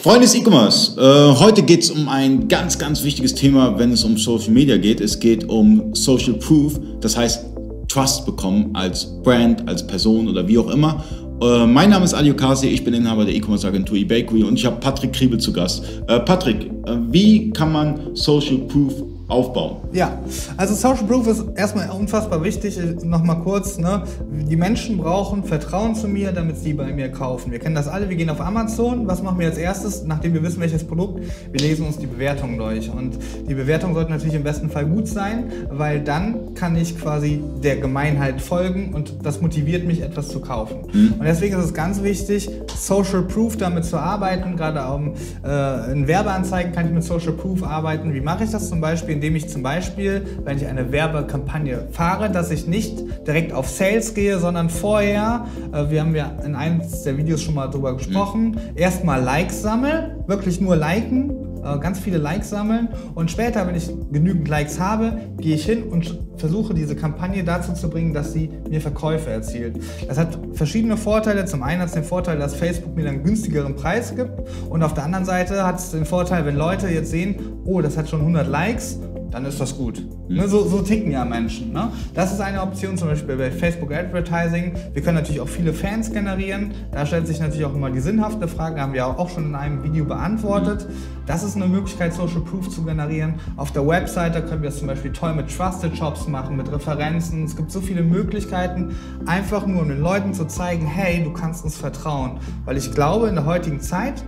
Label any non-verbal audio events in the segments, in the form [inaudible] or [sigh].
Freunde des E-Commerce, äh, heute geht es um ein ganz, ganz wichtiges Thema, wenn es um Social Media geht. Es geht um Social Proof, das heißt Trust bekommen als Brand, als Person oder wie auch immer. Äh, mein Name ist Ali Okasi, ich bin Inhaber der E-Commerce Agentur eBakery und ich habe Patrick Kriebel zu Gast. Äh, Patrick, äh, wie kann man Social Proof aufbauen. Ja, also Social Proof ist erstmal unfassbar wichtig. Nochmal kurz, ne? die Menschen brauchen Vertrauen zu mir, damit sie bei mir kaufen. Wir kennen das alle, wir gehen auf Amazon. Was machen wir als erstes, nachdem wir wissen, welches Produkt? Wir lesen uns die Bewertungen durch. Und die Bewertung sollte natürlich im besten Fall gut sein, weil dann kann ich quasi der Gemeinheit folgen und das motiviert mich, etwas zu kaufen. Mhm. Und deswegen ist es ganz wichtig, Social Proof damit zu arbeiten. Gerade um, äh, in Werbeanzeigen kann ich mit Social Proof arbeiten. Wie mache ich das zum Beispiel? Indem ich zum Beispiel, wenn ich eine Werbekampagne fahre, dass ich nicht direkt auf Sales gehe, sondern vorher, äh, wir haben ja in einem der Videos schon mal drüber gesprochen, mhm. erstmal Likes sammle, wirklich nur liken, äh, ganz viele Likes sammeln und später, wenn ich genügend Likes habe, gehe ich hin und versuche diese Kampagne dazu zu bringen, dass sie mir Verkäufe erzielt. Das hat verschiedene Vorteile. Zum einen hat es den Vorteil, dass Facebook mir einen günstigeren Preis gibt und auf der anderen Seite hat es den Vorteil, wenn Leute jetzt sehen, oh, das hat schon 100 Likes, dann ist das gut. Mhm. Ne, so, so, ticken ja Menschen. Ne? Das ist eine Option, zum Beispiel bei Facebook Advertising. Wir können natürlich auch viele Fans generieren. Da stellt sich natürlich auch immer die sinnhafte Frage, haben wir auch schon in einem Video beantwortet. Mhm. Das ist eine Möglichkeit, Social Proof zu generieren. Auf der Webseite können wir das zum Beispiel toll mit Trusted Shops machen, mit Referenzen. Es gibt so viele Möglichkeiten, einfach nur um den Leuten zu zeigen, hey, du kannst uns vertrauen. Weil ich glaube, in der heutigen Zeit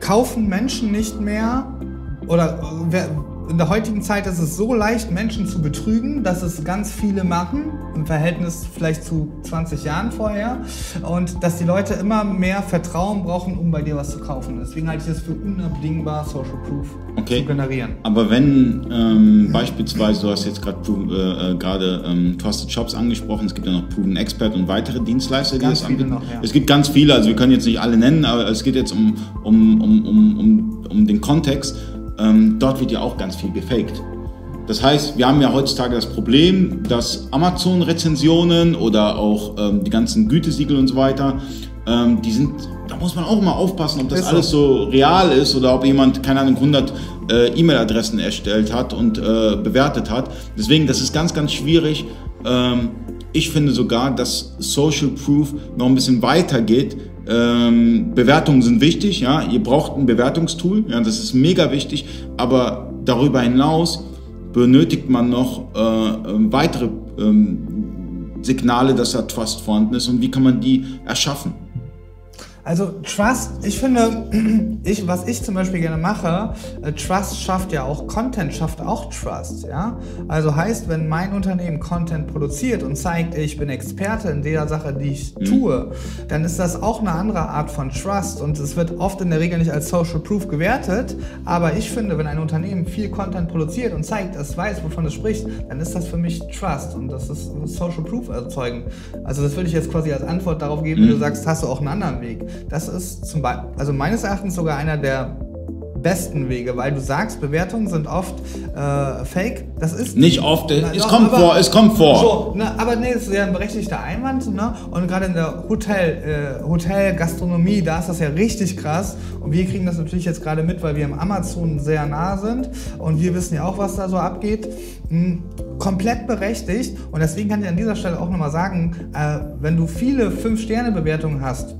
kaufen Menschen nicht mehr oder in der heutigen Zeit ist es so leicht, Menschen zu betrügen, dass es ganz viele machen, im Verhältnis vielleicht zu 20 Jahren vorher. Und dass die Leute immer mehr Vertrauen brauchen, um bei dir was zu kaufen. Deswegen halte ich es für unabdingbar, Social Proof okay. zu generieren. Aber wenn ähm, beispielsweise, du hast jetzt gerade äh, äh, ähm, Trusted Shops angesprochen, es gibt ja noch Proven Expert und weitere Dienstleister, die ganz das anbieten. Noch, ja. Es gibt ganz viele, also wir können jetzt nicht alle nennen, aber es geht jetzt um, um, um, um, um, um den Kontext ähm, dort wird ja auch ganz viel gefaked. Das heißt, wir haben ja heutzutage das Problem, dass Amazon-Rezensionen oder auch ähm, die ganzen Gütesiegel und so weiter, ähm, die sind, da muss man auch mal aufpassen, ob das ist alles so real ist oder ob jemand, keine Ahnung, 100 äh, E-Mail-Adressen erstellt hat und äh, bewertet hat. Deswegen, das ist ganz, ganz schwierig. Ähm, ich finde sogar, dass Social Proof noch ein bisschen weiter geht, ähm, Bewertungen sind wichtig, ja. Ihr braucht ein Bewertungstool, ja, das ist mega wichtig. Aber darüber hinaus benötigt man noch äh, ähm, weitere ähm, Signale, dass da Trust vorhanden ist und wie kann man die erschaffen. Also Trust, ich finde, [clears throat] ich, was ich zum Beispiel gerne mache, äh, Trust schafft ja auch Content, schafft auch Trust. Ja? Also heißt, wenn mein Unternehmen Content produziert und zeigt, ich bin Experte in der Sache, die ich mhm. tue, dann ist das auch eine andere Art von Trust und es wird oft in der Regel nicht als Social Proof gewertet. Aber ich finde, wenn ein Unternehmen viel Content produziert und zeigt, es weiß, wovon es spricht, dann ist das für mich Trust und das ist Social Proof erzeugen. Also das würde ich jetzt quasi als Antwort darauf geben, mhm. wenn du sagst, hast du auch einen anderen Weg. Das ist zum Beispiel, also meines Erachtens sogar einer der besten Wege, weil du sagst, Bewertungen sind oft äh, fake. Das ist nicht oft, na, es doch, kommt aber, vor, es kommt vor. So, na, aber nee, das ist ja ein berechtigter Einwand. Ne? Und gerade in der Hotel, äh, Hotel, Gastronomie, da ist das ja richtig krass. Und wir kriegen das natürlich jetzt gerade mit, weil wir am Amazon sehr nah sind. Und wir wissen ja auch, was da so abgeht. Hm, komplett berechtigt. Und deswegen kann ich an dieser Stelle auch nochmal sagen, äh, wenn du viele 5-Sterne-Bewertungen hast,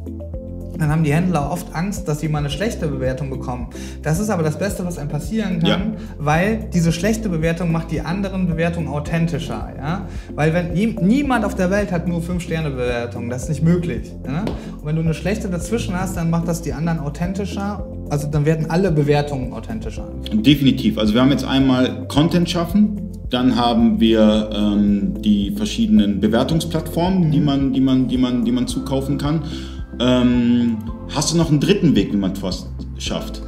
dann haben die Händler oft Angst, dass sie mal eine schlechte Bewertung bekommen. Das ist aber das Beste, was einem passieren kann, ja. weil diese schlechte Bewertung macht die anderen Bewertungen authentischer. Ja? Weil wenn niemand auf der Welt hat nur 5-Sterne-Bewertungen, das ist nicht möglich. Ja? Und wenn du eine schlechte dazwischen hast, dann macht das die anderen authentischer. Also dann werden alle Bewertungen authentischer. Definitiv. Also wir haben jetzt einmal Content schaffen, dann haben wir ähm, die verschiedenen Bewertungsplattformen, mhm. die, man, die, man, die, man, die man zukaufen kann. Ähm, hast du noch einen dritten Weg, wie man Trust schafft?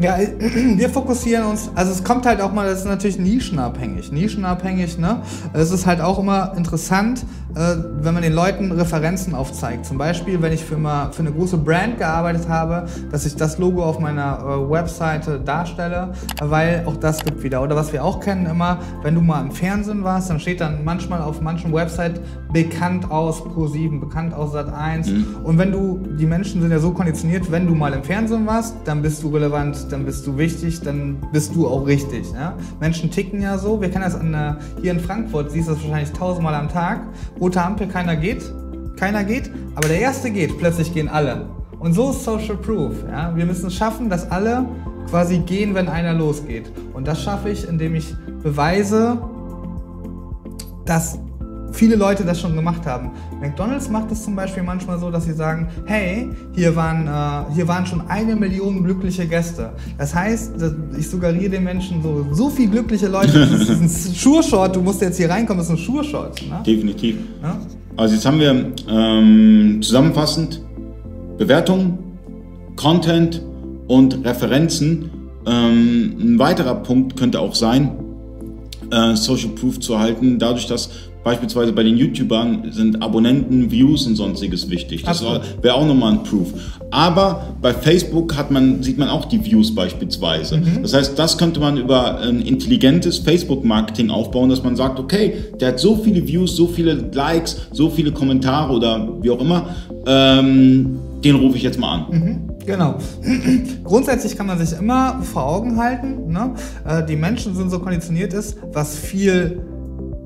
Ja, [clears throat] wir fokussieren uns, also es kommt halt auch mal, das ist natürlich nischenabhängig. Nischenabhängig, ne? Es ist halt auch immer interessant, wenn man den Leuten Referenzen aufzeigt. Zum Beispiel, wenn ich für, mal, für eine große Brand gearbeitet habe, dass ich das Logo auf meiner äh, Webseite darstelle, weil auch das gibt wieder. Oder was wir auch kennen immer, wenn du mal im Fernsehen warst, dann steht dann manchmal auf manchen Websites bekannt aus Pro7, bekannt aus Sat1. Mhm. Und wenn du, die Menschen sind ja so konditioniert, wenn du mal im Fernsehen warst, dann bist du relevant dann bist du wichtig, dann bist du auch richtig. Ja? Menschen ticken ja so. Wir kennen das an, äh, hier in Frankfurt, siehst du das wahrscheinlich tausendmal am Tag. Rote Ampel, keiner geht. Keiner geht, aber der Erste geht, plötzlich gehen alle. Und so ist Social Proof. Ja? Wir müssen schaffen, dass alle quasi gehen, wenn einer losgeht. Und das schaffe ich, indem ich beweise, dass viele Leute das schon gemacht haben. McDonald's macht es zum Beispiel manchmal so, dass sie sagen, hey, hier waren, äh, hier waren schon eine Million glückliche Gäste. Das heißt, ich suggeriere den Menschen so, so viele glückliche Leute, das ist ein [laughs] Sure-Shot, du musst jetzt hier reinkommen, das ist ein Sure-Shot. Ne? Definitiv. Ja? Also jetzt haben wir ähm, zusammenfassend Bewertung, Content und Referenzen. Ähm, ein weiterer Punkt könnte auch sein, äh, Social Proof zu erhalten, dadurch, dass Beispielsweise bei den YouTubern sind Abonnenten, Views und sonstiges wichtig. Das wäre auch nochmal ein Proof. Aber bei Facebook hat man, sieht man auch die Views beispielsweise. Mhm. Das heißt, das könnte man über ein intelligentes Facebook-Marketing aufbauen, dass man sagt, okay, der hat so viele Views, so viele Likes, so viele Kommentare oder wie auch immer, ähm, den rufe ich jetzt mal an. Mhm. Genau. [clears throat] Grundsätzlich kann man sich immer vor Augen halten, ne? Äh, die Menschen sind so konditioniert ist, was viel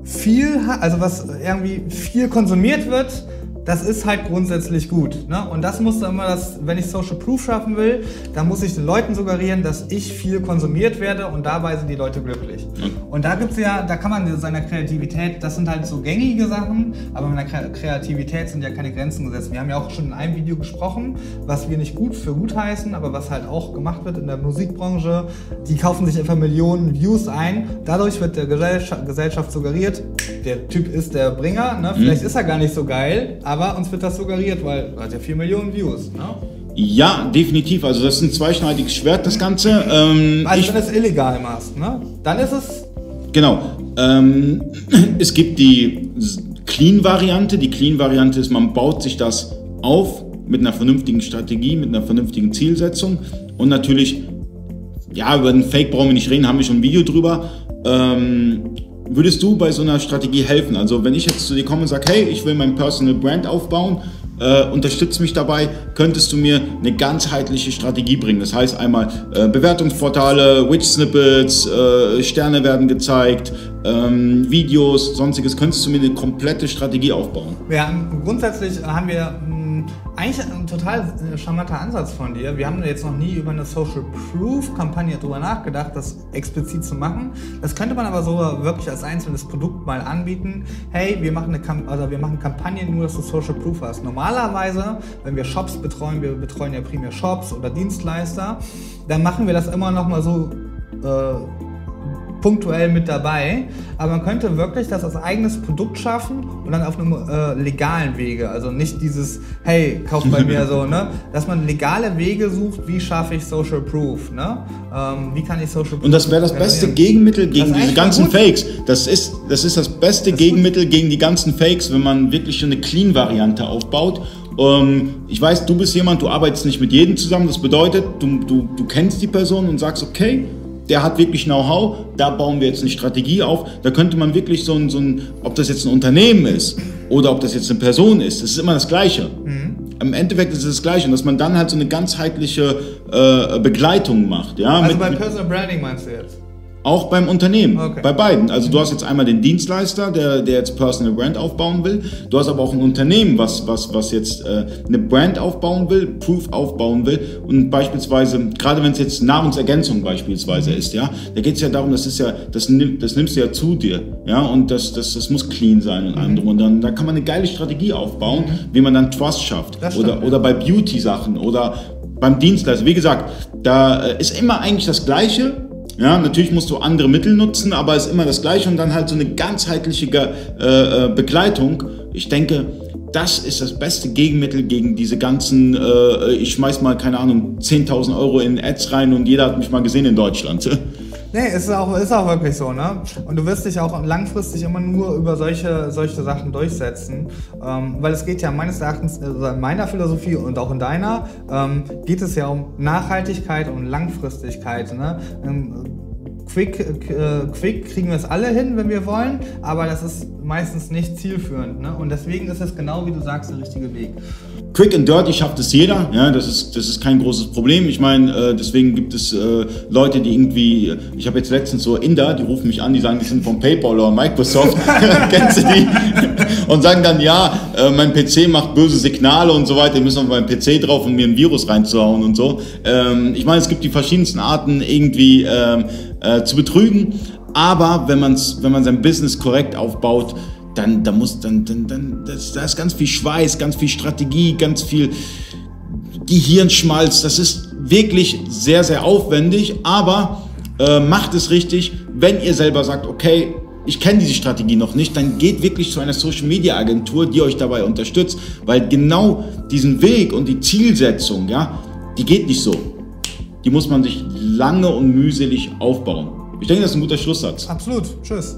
viel, also was irgendwie viel konsumiert wird, das ist halt grundsätzlich gut. Ne? Und das muss immer das, wenn ich Social Proof schaffen will, dann muss ich den Leuten suggerieren, dass ich viel konsumiert werde und dabei sind die Leute glücklich. Und da gibt's ja, da kann man seiner Kreativität, das sind halt so gängige Sachen, aber mit der Kreativität sind ja keine Grenzen gesetzt. Wir haben ja auch schon in einem Video gesprochen, was wir nicht gut für gut heißen, aber was halt auch gemacht wird in der Musikbranche. Die kaufen sich etwa Millionen Views ein. Dadurch wird der Gesellschaft suggeriert, der Typ ist der Bringer. Ne? Vielleicht mhm. ist er gar nicht so geil, aber uns wird das suggeriert, weil er hat ja 4 Millionen Views. Ne? Ja, definitiv. Also das ist ein zweischneidiges Schwert, das Ganze. Ähm, also wenn du es illegal machst, ne? dann ist es... Genau. Ähm, [clears throat] es gibt die Clean-Variante. Die Clean-Variante ist, man baut sich das auf mit einer vernünftigen Strategie, mit einer vernünftigen Zielsetzung und natürlich, ja, über den Fake brauchen wir nicht reden, haben wir schon ein Video drüber. Ähm, würdest du bei so einer Strategie helfen? Also wenn ich jetzt zu dir komme und sage, hey, ich will mein Personal Brand aufbauen, äh, unterstützt mich dabei, könntest du mir eine ganzheitliche Strategie bringen. Das heißt einmal äh, Bewertungsportale, Witch-Snippets, äh, Sterne werden gezeigt, ähm, Videos, sonstiges. Könntest du mir eine komplette Strategie aufbauen? Ja, grundsätzlich haben wir eigentlich ein total äh, charmanter Ansatz von dir. Wir haben jetzt noch nie über eine Social Proof Kampagne drüber nachgedacht, das explizit zu machen. Das könnte man aber so wirklich als einzelnes Produkt mal anbieten. Hey, wir machen eine Kamp also wir machen Kampagnen nur, dass du Social Proof hast. Normalerweise, wenn wir Shops betreuen, wir betreuen ja primär Shops oder Dienstleister, dann machen wir das immer noch mal so äh, punktuell mit dabei. Aber man könnte wirklich das als eigenes Produkt schaffen und dann auf einem äh, legalen Wege. Also nicht dieses, hey, kauf bei mir so, ne? Dass man legale Wege sucht, wie schaffe ich Social Proof, ne? Ähm, wie kann ich Social Proof Und das wäre das beste Gegenmittel gegen diese ganzen. Fakes. Das ist, das ist das beste das Gegenmittel gegen die ganzen Fakes, wenn man wirklich eine Clean-Variante aufbaut. Ähm, ich weiß, du bist jemand, du arbeitest nicht mit jedem zusammen. Das bedeutet, du, du, du kennst die Person und sagst, okay, der hat wirklich Know-how, da bauen wir jetzt eine Strategie auf. Da könnte man wirklich so ein, so ein, ob das jetzt ein Unternehmen ist oder ob das jetzt eine Person ist, es ist immer das Gleiche. Mhm. Im Endeffekt ist es das Gleiche und dass man dann halt so eine ganzheitliche äh, Begleitung macht. Ja, also mit, bei Personal Branding meinst du jetzt? Auch beim Unternehmen, okay. bei beiden. Also du hast jetzt einmal den Dienstleister, der, der jetzt Personal Brand aufbauen will. Du hast aber auch ein Unternehmen, was, was, was jetzt äh, eine Brand aufbauen will, Proof aufbauen will. Und beispielsweise, gerade wenn es jetzt Nahrungsergänzung beispielsweise ist, ja, da geht es ja darum, das ist ja, das, das nimmst du ja zu dir. Ja, und das, das, das muss clean sein und allem mhm. Und dann da kann man eine geile Strategie aufbauen, mhm. wie man dann Trust schafft. Stimmt, oder, ja. oder bei Beauty-Sachen oder beim Dienstleister. Wie gesagt, da äh, ist immer eigentlich das Gleiche ja, natürlich musst du andere Mittel nutzen, aber es ist immer das Gleiche und dann halt so eine ganzheitliche äh, äh, Begleitung. Ich denke, das ist das beste Gegenmittel gegen diese ganzen, äh, ich schmeiß mal, keine Ahnung, 10.000 Euro in Ads rein und jeder hat mich mal gesehen in Deutschland. [laughs] Nee, ist auch, ist auch wirklich so, ne? Und du wirst dich auch langfristig immer nur über solche, solche Sachen durchsetzen. Ähm, weil es geht ja meines Erachtens, also in meiner Philosophie und auch in deiner, ähm, geht es ja um Nachhaltigkeit und Langfristigkeit. Ne? Ähm, quick, äh, quick kriegen wir es alle hin, wenn wir wollen, aber das ist meistens nicht zielführend. Ne? Und deswegen ist es genau wie du sagst der richtige Weg. Quick and dirty schafft es jeder, ja, das ist, das ist kein großes Problem. Ich meine, äh, deswegen gibt es äh, Leute, die irgendwie, ich habe jetzt letztens so Inder, die rufen mich an, die sagen, die sind von PayPal oder Microsoft, [laughs] kennst du die? Und sagen dann, ja, äh, mein PC macht böse Signale und so weiter, die müssen auf meinen PC drauf, um mir ein Virus reinzuhauen und so. Ähm, ich meine, es gibt die verschiedensten Arten, irgendwie ähm, äh, zu betrügen, aber wenn, man's, wenn man sein Business korrekt aufbaut, dann, da muss, dann, dann, dann, das, da ist ganz viel Schweiß, ganz viel Strategie, ganz viel Gehirnschmalz. Das ist wirklich sehr, sehr aufwendig, aber äh, macht es richtig, wenn ihr selber sagt, okay, ich kenne diese Strategie noch nicht, dann geht wirklich zu einer Social Media Agentur, die euch dabei unterstützt, weil genau diesen Weg und die Zielsetzung, ja, die geht nicht so. Die muss man sich lange und mühselig aufbauen. Ich denke, das ist ein guter Schlusssatz. Absolut. Tschüss.